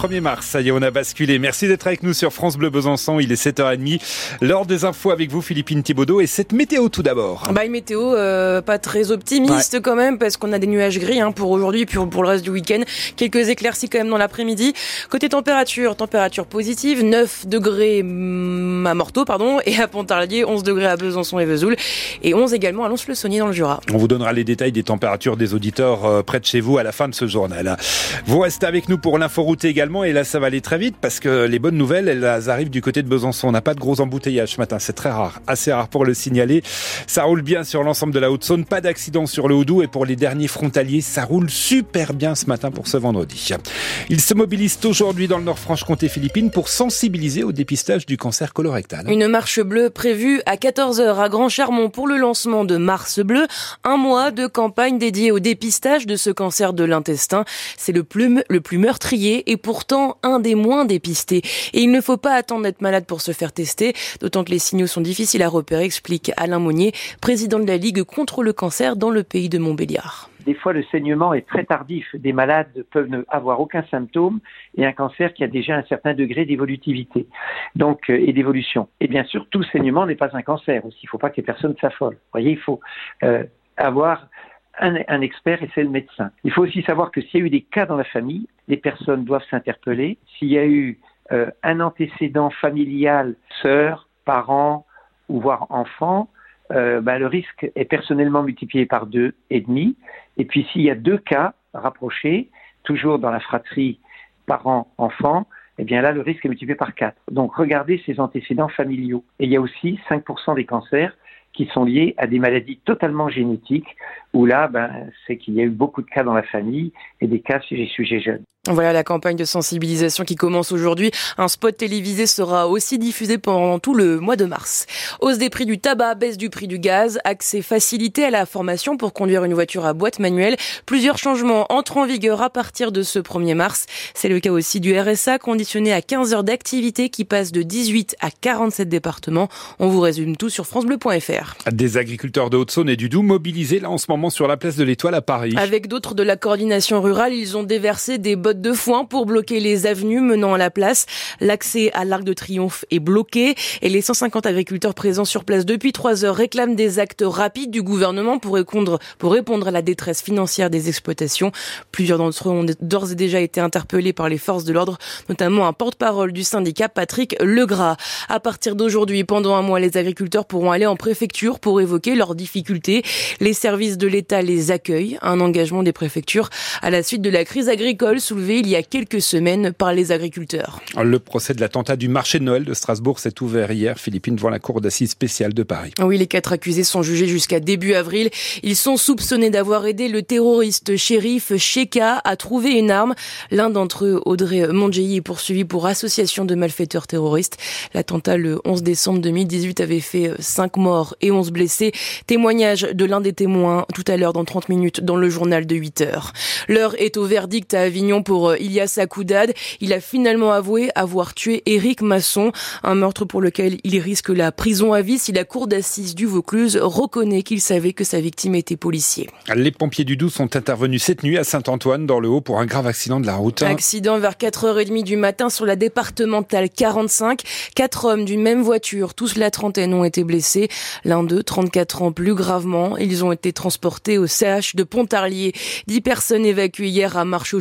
1er mars. Ça y est, on a basculé. Merci d'être avec nous sur France Bleu Besançon. Il est 7h30. L'heure des infos avec vous, Philippine Thibaudot. Et cette météo tout d'abord. Bah, une météo euh, pas très optimiste quand même, parce qu'on a des nuages gris hein, pour aujourd'hui, puis pour le reste du week-end. Quelques éclaircies quand même dans l'après-midi. Côté température, température positive, 9 degrés mm, à Morteau, pardon, et à Pontarlier, 11 degrés à Besançon et Vesoul, et 11 également à Lons-le-Saunier dans le Jura. On vous donnera les détails des températures des auditeurs euh, près de chez vous à la fin de ce journal. Vous restez avec nous pour l'inforoute également, et là ça va aller très vite parce que les bonnes nouvelles, elles arrivent du côté de Besançon. On n'a pas de gros embouteillages ce matin, c'est très rare, assez rare pour le signaler. Ça roule bien sur l'ensemble de la Haute-Saône, pas d'accident sur le Houdou, et pour les derniers frontaliers, ça roule super bien ce matin pour ce vendredi. Ils se mobilisent aujourd'hui dans le Nord-Franche-Comté philippines pour sensibiliser au dépistage du cancer colorectal. Une marche bleue prévue à 14h à Grand Charmont pour le lancement de Mars Bleu, un mois de campagne dédiée au dépistage de ce cancer de l'intestin. C'est le plus, le plus meurtrier et pourtant un des moins dépistés. Et il ne faut pas attendre d'être malade pour se faire tester, d'autant que les signaux sont difficiles à repérer, explique Alain Monnier, président de la Ligue contre le cancer dans le pays de Montbéliard. Des fois, le saignement est très tardif. Des malades peuvent ne avoir aucun symptôme et un cancer qui a déjà un certain degré d'évolutivité donc euh, et d'évolution. Et bien sûr, tout saignement n'est pas un cancer aussi. Il ne faut pas que les personnes s'affolent. Vous voyez, il faut euh, avoir un, expert et c'est le médecin. Il faut aussi savoir que s'il y a eu des cas dans la famille, les personnes doivent s'interpeller. S'il y a eu euh, un antécédent familial, sœur, parent ou voire enfant, euh, bah, le risque est personnellement multiplié par deux et demi. Et puis s'il y a deux cas rapprochés, toujours dans la fratrie parent-enfant, eh bien là, le risque est multiplié par quatre. Donc regardez ces antécédents familiaux. Et il y a aussi 5% des cancers qui sont liés à des maladies totalement génétiques, où là, ben, c'est qu'il y a eu beaucoup de cas dans la famille et des cas chez les sujets jeunes. Voilà la campagne de sensibilisation qui commence aujourd'hui. Un spot télévisé sera aussi diffusé pendant tout le mois de mars. Hausse des prix du tabac, baisse du prix du gaz, accès facilité à la formation pour conduire une voiture à boîte manuelle. Plusieurs changements entrent en vigueur à partir de ce 1er mars. C'est le cas aussi du RSA conditionné à 15 heures d'activité qui passe de 18 à 47 départements. On vous résume tout sur francebleu.fr. Des agriculteurs de Haute-Saône et du Doubs mobilisés là en ce moment sur la place de l'Étoile à Paris. Avec d'autres de la coordination rurale, ils ont déversé des bottes de foin pour bloquer les avenues menant à la place. L'accès à l'Arc de Triomphe est bloqué et les 150 agriculteurs présents sur place depuis trois heures réclament des actes rapides du gouvernement pour répondre, pour répondre à la détresse financière des exploitations. Plusieurs d'entre eux ont d'ores et déjà été interpellés par les forces de l'ordre, notamment un porte-parole du syndicat, Patrick Legras. À partir d'aujourd'hui, pendant un mois, les agriculteurs pourront aller en préfecture pour évoquer leurs difficultés. Les services de l'État les accueillent, un engagement des préfectures à la suite de la crise agricole soulevée il y a quelques semaines par les agriculteurs. Le procès de l'attentat du marché de Noël de Strasbourg s'est ouvert hier, Philippine, devant la cour d'assises spéciale de Paris. Oui, les quatre accusés sont jugés jusqu'à début avril. Ils sont soupçonnés d'avoir aidé le terroriste shérif Sheka à trouver une arme. L'un d'entre eux, Audrey Mondjei, est poursuivi pour association de malfaiteurs terroristes. L'attentat le 11 décembre 2018 avait fait 5 morts et 11 blessés. Témoignage de l'un des témoins tout à l'heure dans 30 minutes dans le journal de 8 heures. L'heure est au verdict à Avignon pour euh, Ilias Akoudad. Il a finalement avoué avoir tué Éric Masson, un meurtre pour lequel il risque la prison à vie si la cour d'assises du Vaucluse reconnaît qu'il savait que sa victime était policier. Les pompiers du Doubs sont intervenus cette nuit à Saint-Antoine dans le Haut pour un grave accident de la route. Accident vers 4h30 du matin sur la départementale 45. Quatre hommes d'une même voiture, tous la trentaine, ont été blessés. L'un d'eux, 34 ans, plus gravement. Ils ont été transportés au CH de Pontarlier. Dix personnes évacuées hier à Marche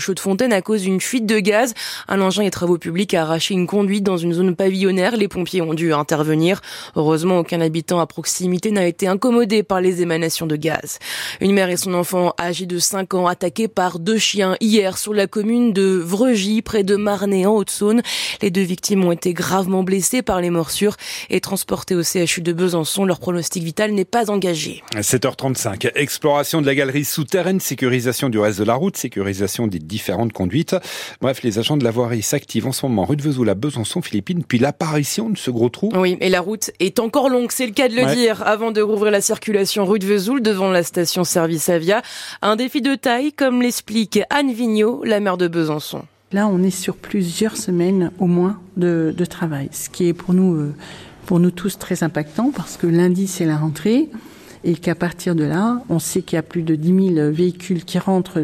à cause d'une fuite de gaz. Un engin des travaux publics a arraché une conduite dans une zone pavillonnaire. Les pompiers ont dû intervenir. Heureusement, aucun habitant à proximité n'a été incommodé par les émanations de gaz. Une mère et son enfant âgé de 5 ans attaqués par deux chiens hier sur la commune de Vregy, près de Marnay en Haute-Saône. Les deux victimes ont été gravement blessées par les morsures et transportées au CHU de Besançon. Leur pronostic vital n'est pas engagé. 7h35. Exploration de la galerie souterraine, sécurisation du reste de la route, sécurisation des différentes Bref, les agents de la voirie s'activent en ce moment rue de Vesoul à Besançon, Philippines, puis l'apparition de ce gros trou. Oui, et la route est encore longue, c'est le cas de le dire, avant de rouvrir la circulation rue de Vesoul devant la station service Avia. Un défi de taille, comme l'explique Anne Vigneault, la maire de Besançon. Là, on est sur plusieurs semaines au moins de, de travail, ce qui est pour nous, euh, pour nous tous très impactant parce que lundi, c'est la rentrée. Et qu'à partir de là, on sait qu'il y a plus de 10 000 véhicules qui rentrent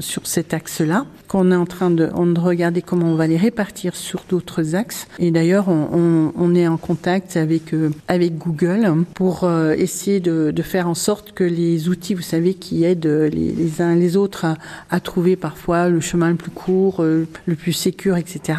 sur cet axe-là, qu'on est en train de, de, regarder comment on va les répartir sur d'autres axes. Et d'ailleurs, on, est en contact avec, euh, Google pour euh, essayer de, faire en sorte que les outils, vous savez, qui aident les, les uns les autres à, trouver parfois le chemin le plus court, euh, le plus sécur, etc.,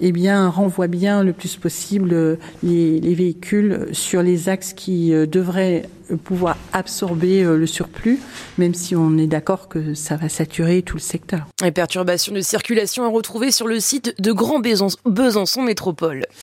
eh bien, renvoient bien le plus possible les véhicules sur les axes qui devraient pouvoir absorber le surplus, même si on est d'accord que ça va saturer tout le secteur. Les perturbations de circulation à retrouver sur le site de Grand Besançon Métropole.